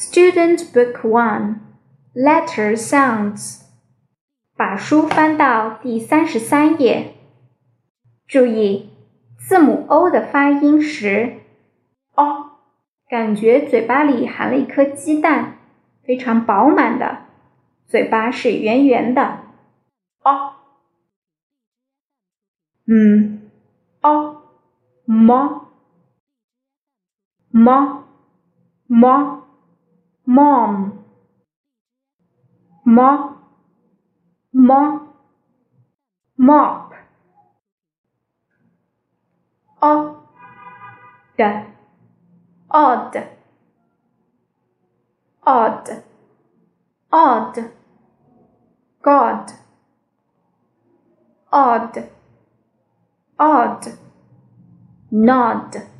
Student Book One Letter Sounds，把书翻到第三十三页。注意字母 O 的发音时，o，感觉嘴巴里含了一颗鸡蛋，非常饱满的，嘴巴是圆圆的。o，嗯，o，猫，猫，猫。Mom. Mo mo mop. Odd odd. Odd. Odd. God. Odd. Odd. Nod